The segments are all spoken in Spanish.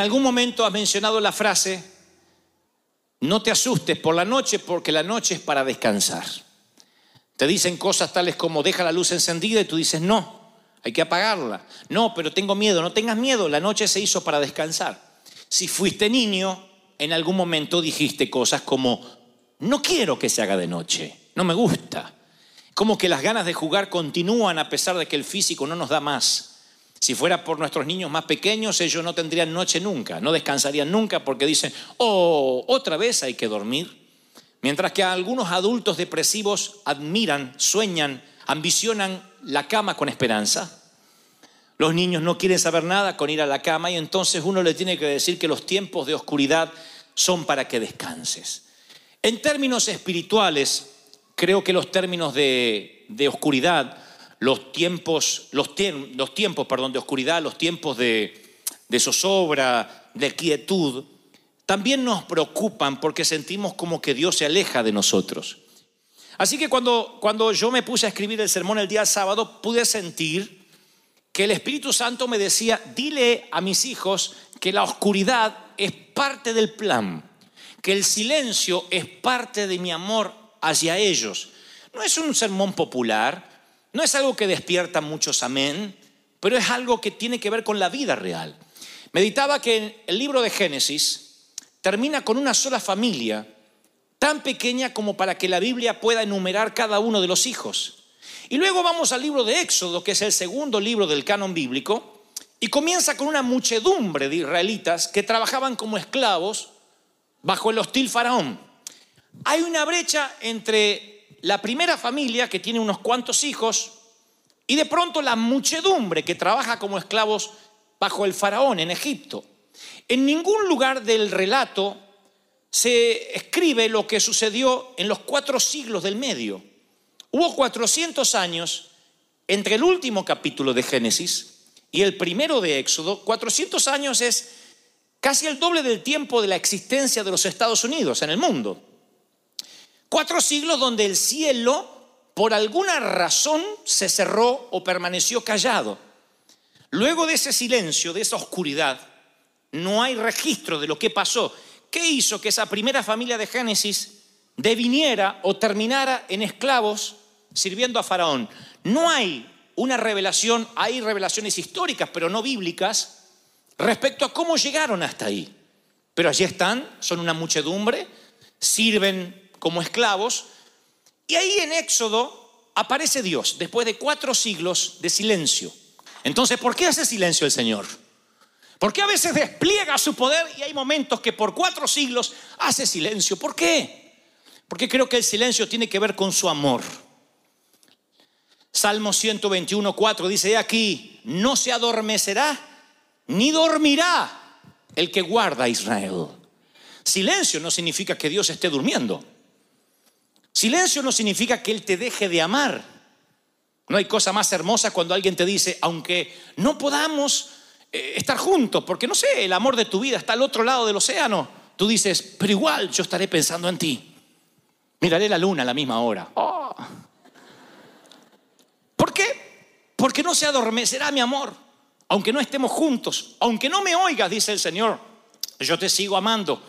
en algún momento has mencionado la frase, no te asustes por la noche porque la noche es para descansar. Te dicen cosas tales como deja la luz encendida y tú dices no, hay que apagarla. No, pero tengo miedo, no tengas miedo, la noche se hizo para descansar. Si fuiste niño, en algún momento dijiste cosas como no quiero que se haga de noche, no me gusta. Como que las ganas de jugar continúan a pesar de que el físico no nos da más. Si fuera por nuestros niños más pequeños, ellos no tendrían noche nunca, no descansarían nunca porque dicen, oh, otra vez hay que dormir. Mientras que algunos adultos depresivos admiran, sueñan, ambicionan la cama con esperanza. Los niños no quieren saber nada con ir a la cama y entonces uno le tiene que decir que los tiempos de oscuridad son para que descanses. En términos espirituales, creo que los términos de, de oscuridad, los tiempos, los, los tiempos perdón, de oscuridad, los tiempos de, de zozobra, de quietud, también nos preocupan porque sentimos como que Dios se aleja de nosotros. Así que cuando, cuando yo me puse a escribir el sermón el día sábado, pude sentir que el Espíritu Santo me decía, dile a mis hijos que la oscuridad es parte del plan, que el silencio es parte de mi amor hacia ellos. No es un sermón popular, no es algo que despierta muchos amén, pero es algo que tiene que ver con la vida real. Meditaba que el libro de Génesis termina con una sola familia, tan pequeña como para que la Biblia pueda enumerar cada uno de los hijos. Y luego vamos al libro de Éxodo, que es el segundo libro del canon bíblico, y comienza con una muchedumbre de israelitas que trabajaban como esclavos bajo el hostil faraón. Hay una brecha entre la primera familia que tiene unos cuantos hijos y de pronto la muchedumbre que trabaja como esclavos bajo el faraón en Egipto. En ningún lugar del relato se escribe lo que sucedió en los cuatro siglos del medio. Hubo 400 años entre el último capítulo de Génesis y el primero de Éxodo. 400 años es casi el doble del tiempo de la existencia de los Estados Unidos en el mundo. Cuatro siglos donde el cielo, por alguna razón, se cerró o permaneció callado. Luego de ese silencio, de esa oscuridad, no hay registro de lo que pasó. ¿Qué hizo que esa primera familia de Génesis deviniera o terminara en esclavos sirviendo a Faraón? No hay una revelación, hay revelaciones históricas, pero no bíblicas, respecto a cómo llegaron hasta ahí. Pero allí están, son una muchedumbre, sirven como esclavos, y ahí en Éxodo aparece Dios, después de cuatro siglos de silencio. Entonces, ¿por qué hace silencio el Señor? Porque a veces despliega su poder y hay momentos que por cuatro siglos hace silencio. ¿Por qué? Porque creo que el silencio tiene que ver con su amor. Salmo 121, 4 dice, "He aquí, no se adormecerá ni dormirá el que guarda a Israel. Silencio no significa que Dios esté durmiendo. Silencio no significa que Él te deje de amar. No hay cosa más hermosa cuando alguien te dice, aunque no podamos eh, estar juntos, porque no sé, el amor de tu vida está al otro lado del océano, tú dices, pero igual yo estaré pensando en ti. Miraré la luna a la misma hora. Oh. ¿Por qué? Porque no se adormecerá mi amor, aunque no estemos juntos, aunque no me oigas, dice el Señor, yo te sigo amando.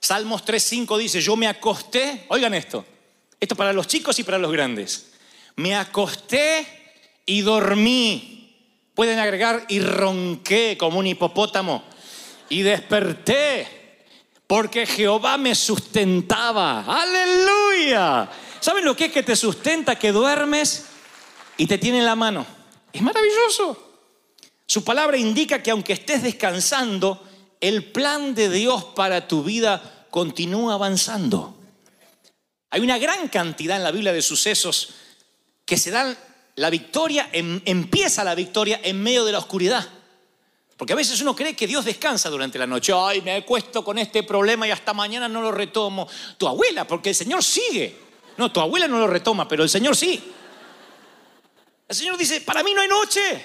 Salmos 3.5 dice, yo me acosté, oigan esto, esto para los chicos y para los grandes, me acosté y dormí. Pueden agregar y ronqué como un hipopótamo y desperté porque Jehová me sustentaba. Aleluya. ¿Saben lo que es que te sustenta? Que duermes y te tiene en la mano. Es maravilloso. Su palabra indica que aunque estés descansando, el plan de Dios para tu vida continúa avanzando. Hay una gran cantidad en la Biblia de sucesos que se dan la victoria, em- empieza la victoria en medio de la oscuridad. Porque a veces uno cree que Dios descansa durante la noche. Ay, me acuesto con este problema y hasta mañana no lo retomo. Tu abuela, porque el Señor sigue. No, tu abuela no lo retoma, pero el Señor sí. El Señor dice, para mí no hay noche.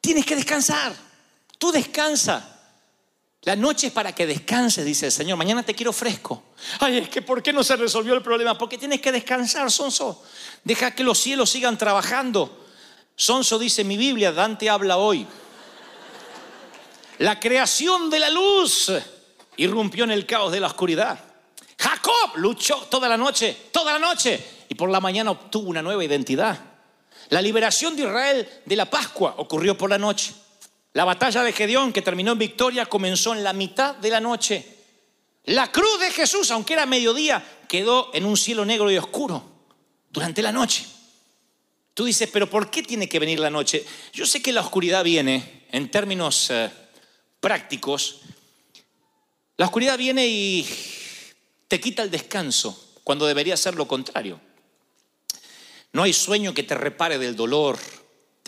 Tienes que descansar. Tú descansa. La noche es para que descanses, dice el Señor. Mañana te quiero fresco. Ay, es que ¿por qué no se resolvió el problema? Porque tienes que descansar, Sonso. Deja que los cielos sigan trabajando. Sonso dice mi Biblia, Dante habla hoy. La creación de la luz irrumpió en el caos de la oscuridad. Jacob luchó toda la noche, toda la noche, y por la mañana obtuvo una nueva identidad. La liberación de Israel de la Pascua ocurrió por la noche. La batalla de Gedeón, que terminó en victoria, comenzó en la mitad de la noche. La cruz de Jesús, aunque era mediodía, quedó en un cielo negro y oscuro durante la noche. Tú dices, pero ¿por qué tiene que venir la noche? Yo sé que la oscuridad viene, en términos eh, prácticos, la oscuridad viene y te quita el descanso, cuando debería ser lo contrario. No hay sueño que te repare del dolor,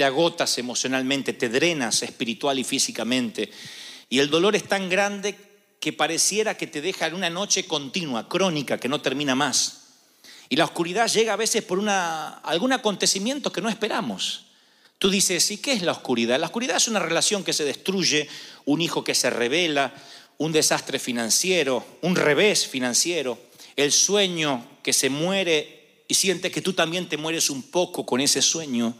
te agotas emocionalmente, te drenas espiritual y físicamente. Y el dolor es tan grande que pareciera que te deja en una noche continua, crónica, que no termina más. Y la oscuridad llega a veces por una, algún acontecimiento que no esperamos. Tú dices, ¿y qué es la oscuridad? La oscuridad es una relación que se destruye, un hijo que se revela, un desastre financiero, un revés financiero, el sueño que se muere y sientes que tú también te mueres un poco con ese sueño.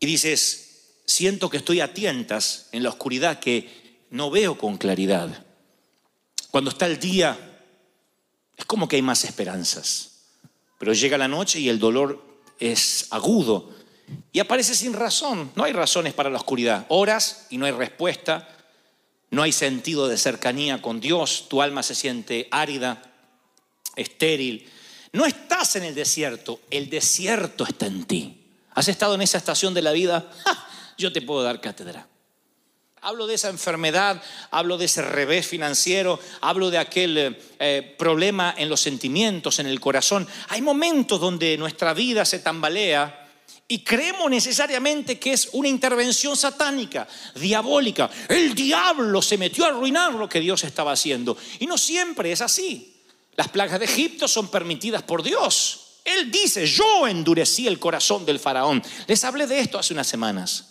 Y dices, siento que estoy a tientas en la oscuridad que no veo con claridad. Cuando está el día, es como que hay más esperanzas. Pero llega la noche y el dolor es agudo y aparece sin razón. No hay razones para la oscuridad. Horas y no hay respuesta. No hay sentido de cercanía con Dios. Tu alma se siente árida, estéril. No estás en el desierto, el desierto está en ti. ¿Has estado en esa estación de la vida? Yo te puedo dar cátedra. Hablo de esa enfermedad, hablo de ese revés financiero, hablo de aquel eh, problema en los sentimientos, en el corazón. Hay momentos donde nuestra vida se tambalea y creemos necesariamente que es una intervención satánica, diabólica. El diablo se metió a arruinar lo que Dios estaba haciendo. Y no siempre es así. Las plagas de Egipto son permitidas por Dios. Él dice, yo endurecí el corazón del faraón. Les hablé de esto hace unas semanas.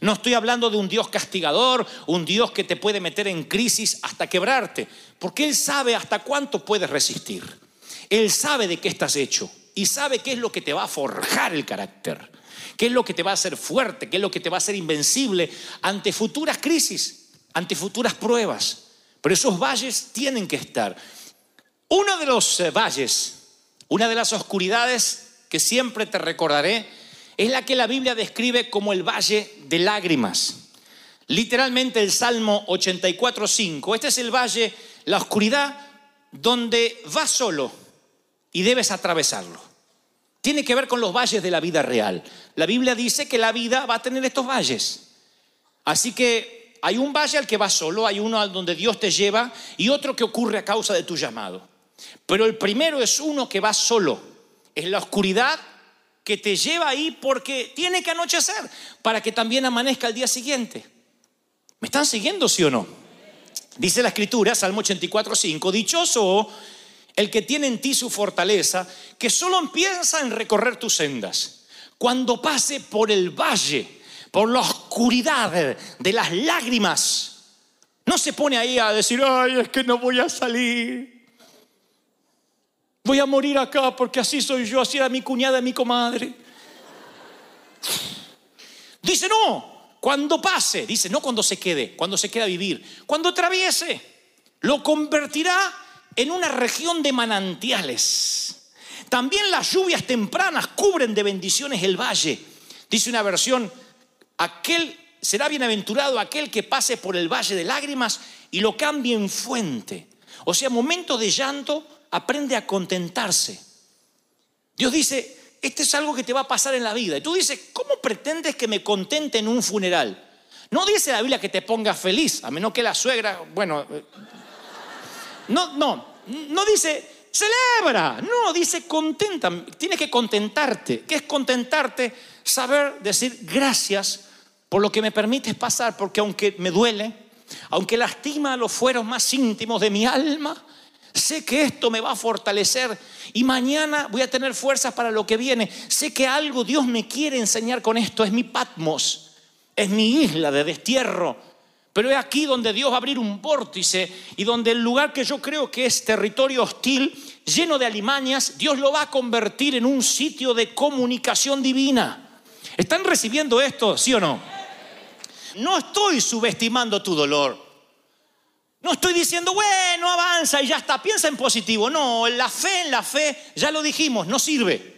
No estoy hablando de un Dios castigador, un Dios que te puede meter en crisis hasta quebrarte, porque Él sabe hasta cuánto puedes resistir. Él sabe de qué estás hecho y sabe qué es lo que te va a forjar el carácter, qué es lo que te va a hacer fuerte, qué es lo que te va a hacer invencible ante futuras crisis, ante futuras pruebas. Pero esos valles tienen que estar. Uno de los eh, valles, una de las oscuridades que siempre te recordaré, es la que la Biblia describe como el valle de lágrimas. Literalmente el Salmo 84.5. Este es el valle, la oscuridad, donde vas solo y debes atravesarlo. Tiene que ver con los valles de la vida real. La Biblia dice que la vida va a tener estos valles. Así que hay un valle al que vas solo, hay uno al donde Dios te lleva y otro que ocurre a causa de tu llamado. Pero el primero es uno que va solo. Es la oscuridad que te lleva ahí porque tiene que anochecer para que también amanezca el día siguiente. ¿Me están siguiendo, sí o no? Dice la escritura, Salmo 84, 5, dichoso el que tiene en ti su fortaleza, que solo piensa en recorrer tus sendas. Cuando pase por el valle, por la oscuridad de las lágrimas, no se pone ahí a decir, ay, es que no voy a salir. Voy a morir acá porque así soy yo, así era mi cuñada, mi comadre. Dice, no, cuando pase, dice, no cuando se quede, cuando se queda a vivir, cuando atraviese, lo convertirá en una región de manantiales. También las lluvias tempranas cubren de bendiciones el valle. Dice una versión, aquel será bienaventurado aquel que pase por el valle de lágrimas y lo cambie en fuente. O sea, momento de llanto, aprende a contentarse. Dios dice, este es algo que te va a pasar en la vida. Y tú dices, ¿cómo pretendes que me contente en un funeral? No dice la Biblia que te pongas feliz, a menos que la suegra, bueno, eh, no, no, no dice celebra, no, dice contenta, tienes que contentarte. ¿Qué es contentarte? Saber decir gracias por lo que me permites pasar, porque aunque me duele, aunque lastima los fueros más íntimos de mi alma, sé que esto me va a fortalecer y mañana voy a tener fuerzas para lo que viene. Sé que algo Dios me quiere enseñar con esto, es mi Patmos, es mi isla de destierro. Pero es aquí donde Dios va a abrir un vórtice y donde el lugar que yo creo que es territorio hostil, lleno de alimañas, Dios lo va a convertir en un sitio de comunicación divina. ¿Están recibiendo esto, sí o no? No estoy subestimando tu dolor. No estoy diciendo, bueno, avanza y ya está, piensa en positivo. No, la fe en la fe, ya lo dijimos, no sirve.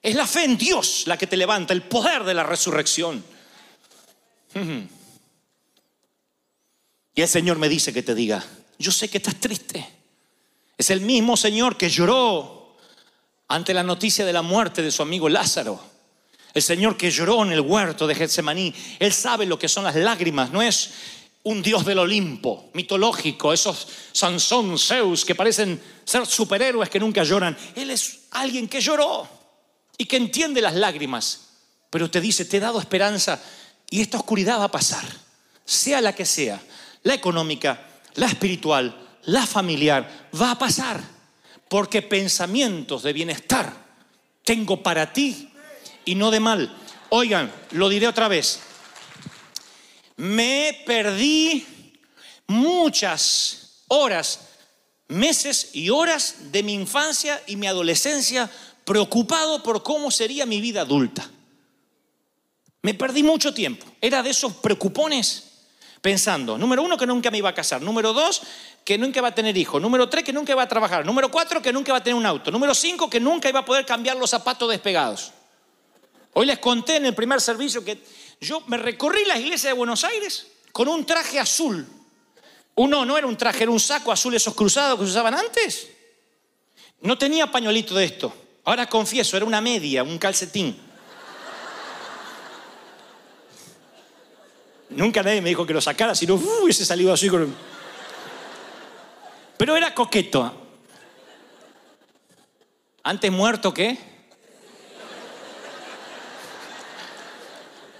Es la fe en Dios la que te levanta, el poder de la resurrección. Y el Señor me dice que te diga, yo sé que estás triste. Es el mismo Señor que lloró ante la noticia de la muerte de su amigo Lázaro. El Señor que lloró en el huerto de Getsemaní, Él sabe lo que son las lágrimas, no es un Dios del Olimpo, mitológico, esos Sansón, Zeus, que parecen ser superhéroes que nunca lloran. Él es alguien que lloró y que entiende las lágrimas, pero te dice, te he dado esperanza y esta oscuridad va a pasar, sea la que sea, la económica, la espiritual, la familiar, va a pasar, porque pensamientos de bienestar tengo para ti y no de mal. Oigan, lo diré otra vez. Me perdí muchas horas, meses y horas de mi infancia y mi adolescencia preocupado por cómo sería mi vida adulta. Me perdí mucho tiempo. Era de esos preocupones pensando, número uno, que nunca me iba a casar. Número dos, que nunca iba a tener hijo. Número tres, que nunca iba a trabajar. Número cuatro, que nunca iba a tener un auto. Número cinco, que nunca iba a poder cambiar los zapatos despegados. Hoy les conté en el primer servicio que yo me recorrí la iglesia de Buenos Aires con un traje azul. Uno no era un traje, era un saco azul esos cruzados que se usaban antes. No tenía pañuelito de esto. Ahora confieso, era una media, un calcetín. Nunca nadie me dijo que lo sacara, sino uh, hubiese salido así con... Pero era coqueto. Antes muerto ¿qué?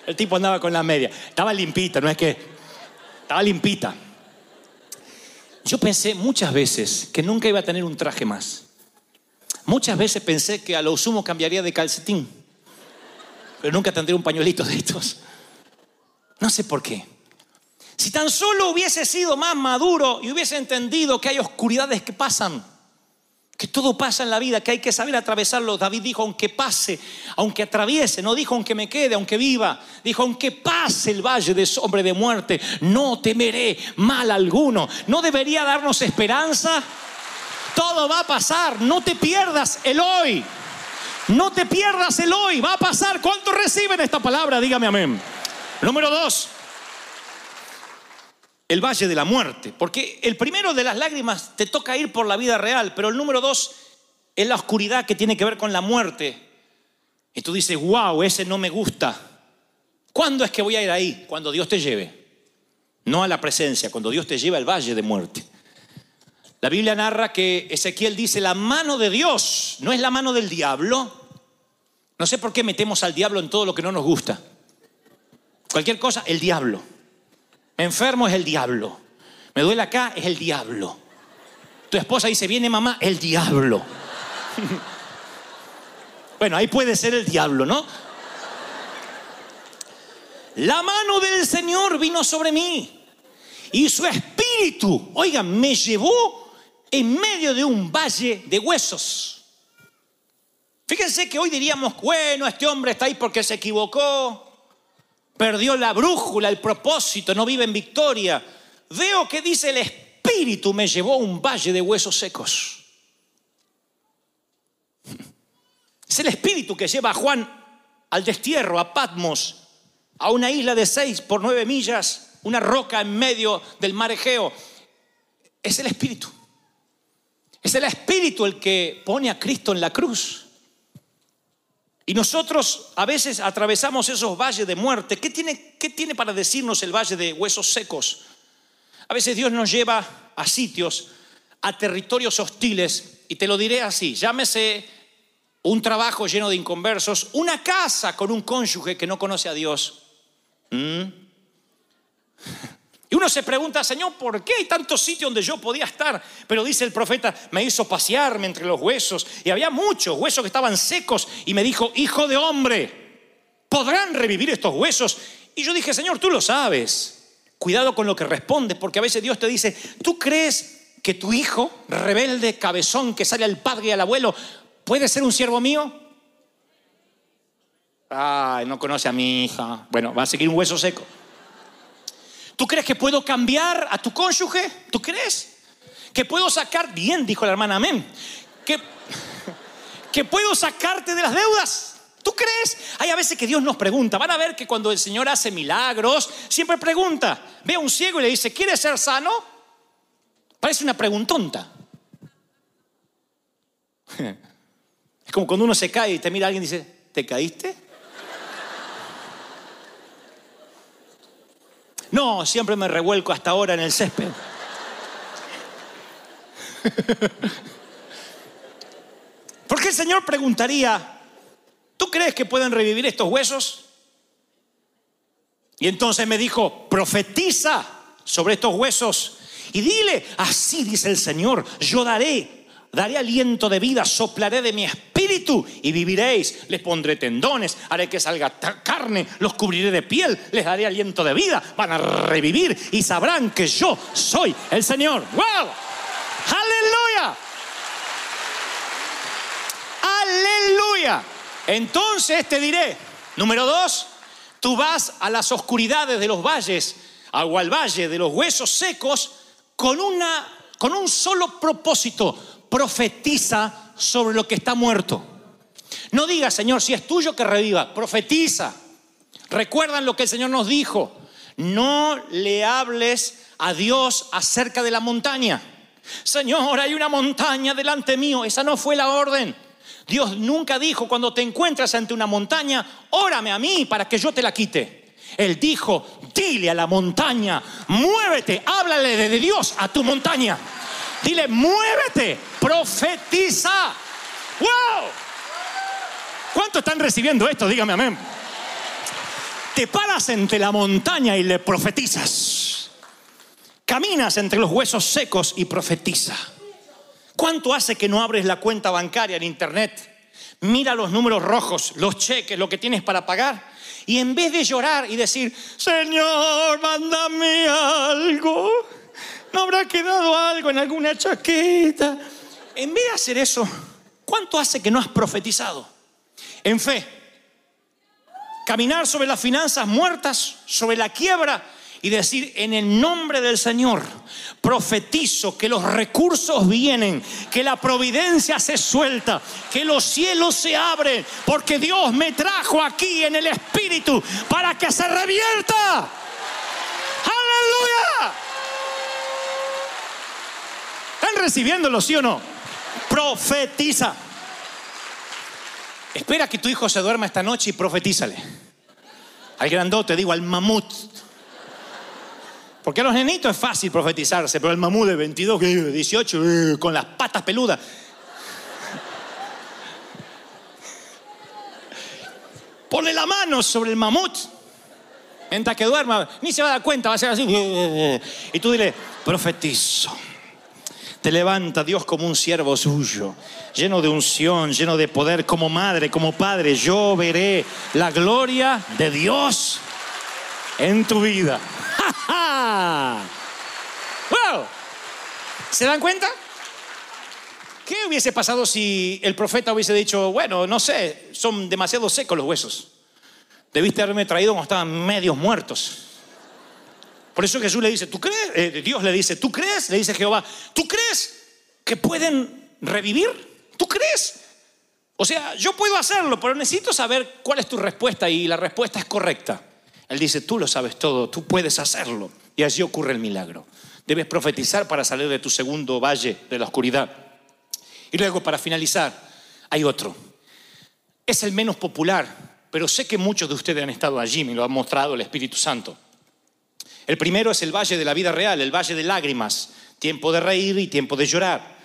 El tipo andaba con la media. Estaba limpita, no es que. Estaba limpita. Yo pensé muchas veces que nunca iba a tener un traje más. Muchas veces pensé que a lo sumo cambiaría de calcetín. Pero nunca tendría un pañuelito de estos. No sé por qué. Si tan solo hubiese sido más maduro y hubiese entendido que hay oscuridades que pasan que todo pasa en la vida, que hay que saber atravesarlo. David dijo, aunque pase, aunque atraviese, no dijo aunque me quede, aunque viva, dijo, aunque pase el valle de sombra de muerte, no temeré mal alguno. ¿No debería darnos esperanza? Todo va a pasar, no te pierdas el hoy. No te pierdas el hoy, va a pasar. ¿Cuántos reciben esta palabra? Dígame amén. Número dos, el valle de la muerte. Porque el primero de las lágrimas te toca ir por la vida real, pero el número dos es la oscuridad que tiene que ver con la muerte. Y tú dices, wow, ese no me gusta. ¿Cuándo es que voy a ir ahí? Cuando Dios te lleve. No a la presencia, cuando Dios te lleva al valle de muerte. La Biblia narra que Ezequiel dice, la mano de Dios no es la mano del diablo. No sé por qué metemos al diablo en todo lo que no nos gusta. Cualquier cosa, el diablo. Me enfermo es el diablo. Me duele acá es el diablo. Tu esposa dice, viene mamá, el diablo. bueno, ahí puede ser el diablo, ¿no? La mano del Señor vino sobre mí y su espíritu, oigan, me llevó en medio de un valle de huesos. Fíjense que hoy diríamos, bueno, este hombre está ahí porque se equivocó, perdió la brújula, el propósito, no vive en victoria. Veo que dice el Espíritu me llevó a un valle de huesos secos. Es el espíritu que lleva a Juan al destierro, a Patmos, a una isla de seis por nueve millas, una roca en medio del mar Egeo. Es el espíritu. Es el espíritu el que pone a Cristo en la cruz. Y nosotros a veces atravesamos esos valles de muerte. ¿Qué tiene, ¿Qué tiene para decirnos el valle de huesos secos? A veces Dios nos lleva a sitios, a territorios hostiles, y te lo diré así, llámese un trabajo lleno de inconversos, una casa con un cónyuge que no conoce a Dios. ¿Mm? Y uno se pregunta, Señor, ¿por qué hay tantos sitios donde yo podía estar? Pero dice el profeta, me hizo pasearme entre los huesos y había muchos huesos que estaban secos y me dijo, hijo de hombre, ¿podrán revivir estos huesos? Y yo dije, Señor, tú lo sabes. Cuidado con lo que respondes, porque a veces Dios te dice, ¿tú crees que tu hijo, rebelde, cabezón, que sale al padre y al abuelo, puede ser un siervo mío? Ay, no conoce a mi hija. Bueno, va a seguir un hueso seco. ¿Tú crees que puedo cambiar a tu cónyuge? ¿Tú crees? Que puedo sacar, bien, dijo la hermana, amén. Que, que puedo sacarte de las deudas. ¿Tú crees? Hay a veces que Dios nos pregunta. Van a ver que cuando el Señor hace milagros, siempre pregunta. Ve a un ciego y le dice, ¿quieres ser sano? Parece una preguntonta. Es como cuando uno se cae y te mira alguien y dice, ¿te caíste? No, siempre me revuelco hasta ahora en el césped. ¿Por qué el Señor preguntaría, ¿tú crees que pueden revivir estos huesos? Y entonces me dijo, profetiza sobre estos huesos y dile, así dice el Señor, yo daré daré aliento de vida, soplaré de mi espíritu y viviréis. Les pondré tendones, haré que salga carne, los cubriré de piel, les daré aliento de vida, van a revivir y sabrán que yo soy el Señor. ¡Wow! ¡Aleluya! ¡Aleluya! Entonces te diré, número dos, tú vas a las oscuridades de los valles, o al valle de los huesos secos, con, una, con un solo propósito, profetiza sobre lo que está muerto. No diga, Señor, si es tuyo que reviva, profetiza. Recuerdan lo que el Señor nos dijo. No le hables a Dios acerca de la montaña. Señor, hay una montaña delante mío. Esa no fue la orden. Dios nunca dijo, cuando te encuentras ante una montaña, órame a mí para que yo te la quite. Él dijo, dile a la montaña, muévete, háblale de Dios a tu montaña. Dile, muévete, profetiza. ¡Wow! ¿Cuántos están recibiendo esto? Dígame amén. Te paras entre la montaña y le profetizas. Caminas entre los huesos secos y profetiza. ¿Cuánto hace que no abres la cuenta bancaria en internet? Mira los números rojos, los cheques, lo que tienes para pagar. Y en vez de llorar y decir, Señor, mándame algo ¿No habrá quedado algo en alguna chaqueta? En vez de hacer eso, ¿cuánto hace que no has profetizado? En fe. Caminar sobre las finanzas muertas, sobre la quiebra y decir, en el nombre del Señor, profetizo que los recursos vienen, que la providencia se suelta, que los cielos se abren, porque Dios me trajo aquí en el Espíritu para que se revierta. Aleluya. ¿Están recibiéndolo, sí o no? Profetiza. Espera que tu hijo se duerma esta noche y profetízale. Al grandote, digo, al mamut. Porque a los nenitos es fácil profetizarse, pero el mamut de 22, 18, eh, con las patas peludas. Ponle la mano sobre el mamut. Mientras que duerma, ni se va a dar cuenta, va a ser así. Y tú dile, profetizo te levanta Dios como un siervo suyo, lleno de unción, lleno de poder, como madre, como padre. Yo veré la gloria de Dios en tu vida. ¡Wow! ¿Se dan cuenta? ¿Qué hubiese pasado si el profeta hubiese dicho, bueno, no sé, son demasiado secos los huesos? Debiste haberme traído cuando estaban medios muertos. Por eso Jesús le dice, ¿tú crees? Eh, Dios le dice, ¿tú crees? Le dice Jehová, ¿tú crees que pueden revivir? ¿Tú crees? O sea, yo puedo hacerlo, pero necesito saber cuál es tu respuesta y la respuesta es correcta. Él dice, tú lo sabes todo, tú puedes hacerlo. Y así ocurre el milagro. Debes profetizar para salir de tu segundo valle de la oscuridad. Y luego, para finalizar, hay otro. Es el menos popular, pero sé que muchos de ustedes han estado allí, me lo ha mostrado el Espíritu Santo. El primero es el valle de la vida real, el valle de lágrimas, tiempo de reír y tiempo de llorar.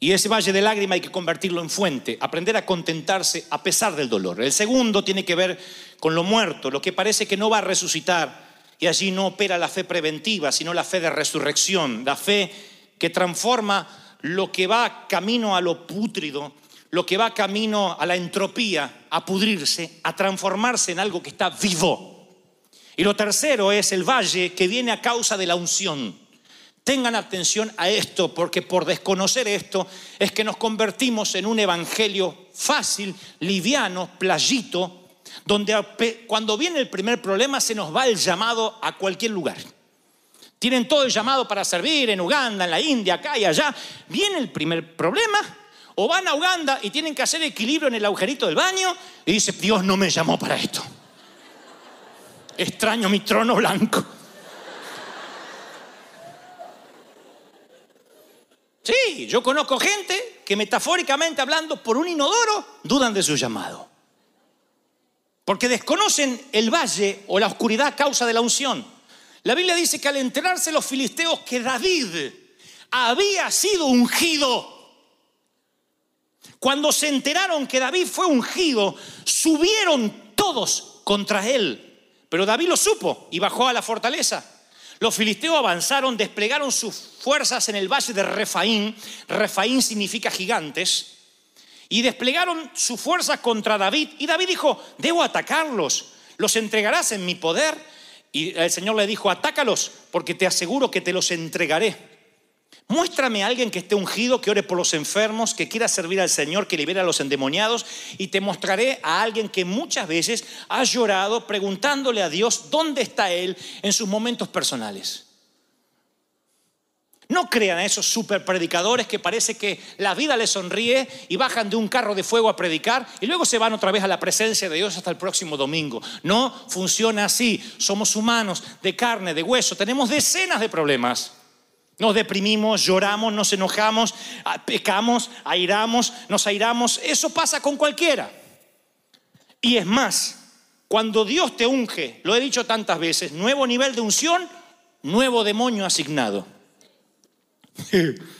Y ese valle de lágrimas hay que convertirlo en fuente, aprender a contentarse a pesar del dolor. El segundo tiene que ver con lo muerto, lo que parece que no va a resucitar. Y allí no opera la fe preventiva, sino la fe de resurrección, la fe que transforma lo que va camino a lo pútrido, lo que va camino a la entropía, a pudrirse, a transformarse en algo que está vivo. Y lo tercero es el valle que viene a causa de la unción. Tengan atención a esto, porque por desconocer esto es que nos convertimos en un evangelio fácil, liviano, playito, donde cuando viene el primer problema se nos va el llamado a cualquier lugar. Tienen todo el llamado para servir en Uganda, en la India, acá y allá. Viene el primer problema, o van a Uganda y tienen que hacer equilibrio en el agujerito del baño y dice, Dios no me llamó para esto. Extraño mi trono blanco. Sí, yo conozco gente que metafóricamente hablando por un inodoro dudan de su llamado. Porque desconocen el valle o la oscuridad a causa de la unción. La Biblia dice que al enterarse los filisteos que David había sido ungido, cuando se enteraron que David fue ungido, subieron todos contra él. Pero David lo supo y bajó a la fortaleza. Los filisteos avanzaron, desplegaron sus fuerzas en el valle de Refaín. Refaín significa gigantes y desplegaron su fuerza contra David. Y David dijo, debo atacarlos, los entregarás en mi poder. Y el Señor le dijo, atácalos, porque te aseguro que te los entregaré. Muéstrame a alguien que esté ungido, que ore por los enfermos, que quiera servir al Señor, que libere a los endemoniados, y te mostraré a alguien que muchas veces ha llorado preguntándole a Dios dónde está Él en sus momentos personales. No crean a esos super predicadores que parece que la vida les sonríe y bajan de un carro de fuego a predicar y luego se van otra vez a la presencia de Dios hasta el próximo domingo. No funciona así. Somos humanos de carne, de hueso. Tenemos decenas de problemas. Nos deprimimos, lloramos, nos enojamos, pecamos, airamos, nos airamos. Eso pasa con cualquiera. Y es más, cuando Dios te unge, lo he dicho tantas veces, nuevo nivel de unción, nuevo demonio asignado.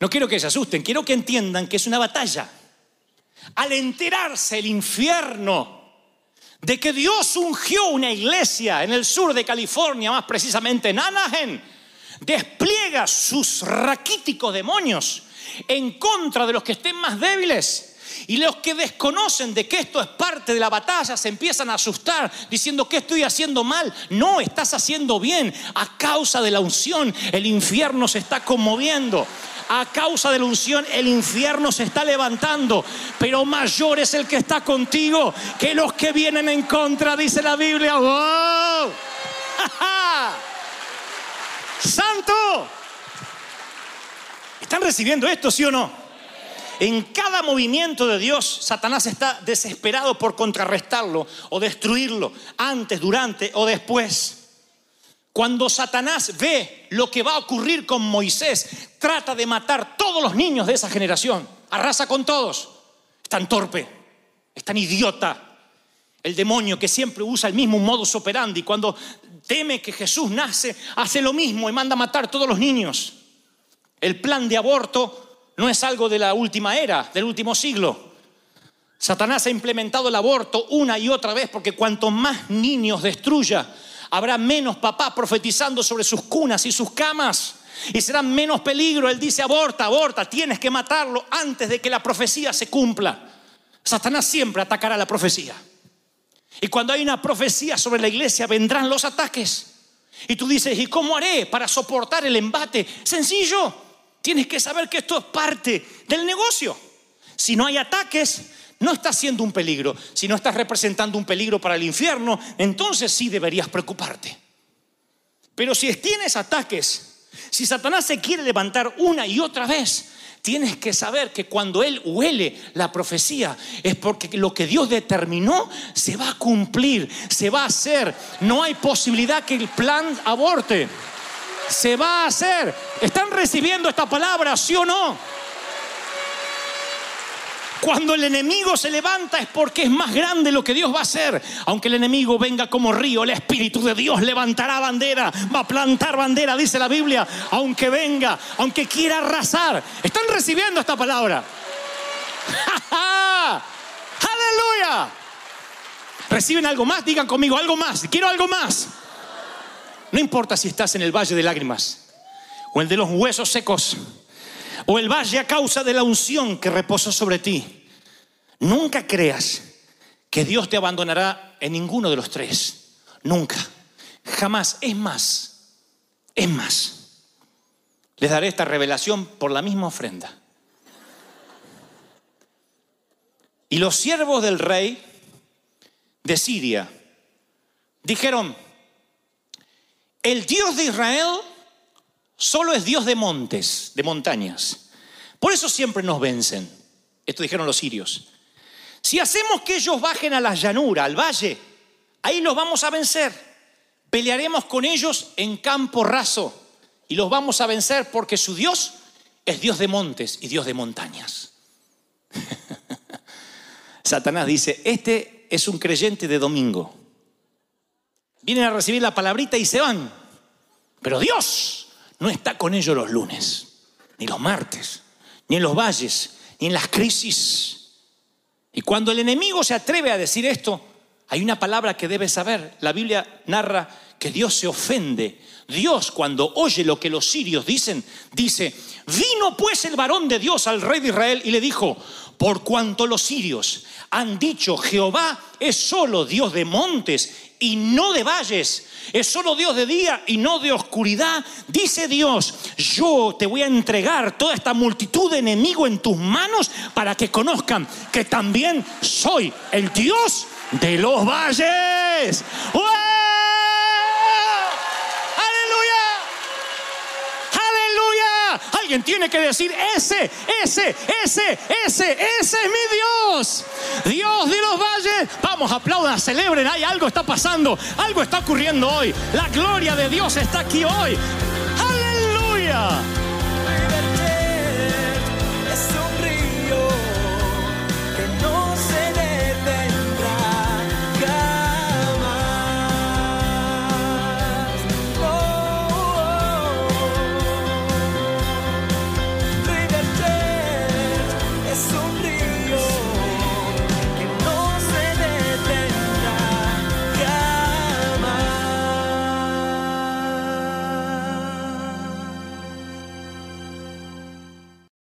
No quiero que se asusten, quiero que entiendan que es una batalla. Al enterarse el infierno de que Dios ungió una iglesia en el sur de California, más precisamente en Anaheim, despliega sus raquíticos demonios en contra de los que estén más débiles y los que desconocen de que esto es parte de la batalla se empiezan a asustar diciendo que estoy haciendo mal. No, estás haciendo bien. A causa de la unción el infierno se está conmoviendo. A causa de la unción el infierno se está levantando. Pero mayor es el que está contigo que los que vienen en contra, dice la Biblia. ¡Santo! ¿Están recibiendo esto, sí o no? En cada movimiento de Dios, Satanás está desesperado por contrarrestarlo o destruirlo, antes, durante o después. Cuando Satanás ve lo que va a ocurrir con Moisés, trata de matar todos los niños de esa generación, arrasa con todos. Es tan torpe, es tan idiota. El demonio que siempre usa el mismo modus operandi, cuando teme que Jesús nace, hace lo mismo y manda a matar todos los niños. El plan de aborto no es algo de la última era, del último siglo. Satanás ha implementado el aborto una y otra vez porque cuanto más niños destruya, habrá menos papás profetizando sobre sus cunas y sus camas. Y será menos peligro. Él dice, aborta, aborta, tienes que matarlo antes de que la profecía se cumpla. Satanás siempre atacará la profecía. Y cuando hay una profecía sobre la iglesia, vendrán los ataques. Y tú dices, ¿y cómo haré para soportar el embate? Sencillo. Tienes que saber que esto es parte del negocio. Si no hay ataques, no estás siendo un peligro. Si no estás representando un peligro para el infierno, entonces sí deberías preocuparte. Pero si tienes ataques, si Satanás se quiere levantar una y otra vez, tienes que saber que cuando él huele la profecía es porque lo que Dios determinó se va a cumplir, se va a hacer. No hay posibilidad que el plan aborte. Se va a hacer. ¿Están recibiendo esta palabra, sí o no? Cuando el enemigo se levanta es porque es más grande lo que Dios va a hacer. Aunque el enemigo venga como río, el Espíritu de Dios levantará bandera, va a plantar bandera, dice la Biblia. Aunque venga, aunque quiera arrasar. ¿Están recibiendo esta palabra? ¡Aleluya! ¿Reciben algo más? Digan conmigo, algo más. Quiero algo más. No importa si estás en el valle de lágrimas o el de los huesos secos o el valle a causa de la unción que reposa sobre ti. Nunca creas que Dios te abandonará en ninguno de los tres. Nunca. Jamás. Es más. Es más. Les daré esta revelación por la misma ofrenda. Y los siervos del rey de Siria dijeron, el Dios de Israel solo es Dios de montes, de montañas. Por eso siempre nos vencen. Esto dijeron los sirios. Si hacemos que ellos bajen a la llanura, al valle, ahí los vamos a vencer. Pelearemos con ellos en campo raso y los vamos a vencer porque su Dios es Dios de montes y Dios de montañas. Satanás dice, este es un creyente de domingo. Vienen a recibir la palabrita y se van. Pero Dios no está con ellos los lunes, ni los martes, ni en los valles, ni en las crisis. Y cuando el enemigo se atreve a decir esto, hay una palabra que debes saber. La Biblia narra que Dios se ofende. Dios cuando oye lo que los sirios dicen, dice, vino pues el varón de Dios al rey de Israel y le dijo, por cuanto los sirios han dicho, Jehová es solo Dios de montes y no de valles, es solo Dios de día y no de oscuridad, dice Dios, yo te voy a entregar toda esta multitud de enemigos en tus manos para que conozcan que también soy el Dios de los valles. Alguien tiene que decir, ese, ese, ese, ese, ese es mi Dios. Dios de los valles. Vamos, aplaudan, celebren. Hay algo está pasando, algo está ocurriendo hoy. La gloria de Dios está aquí hoy. Aleluya.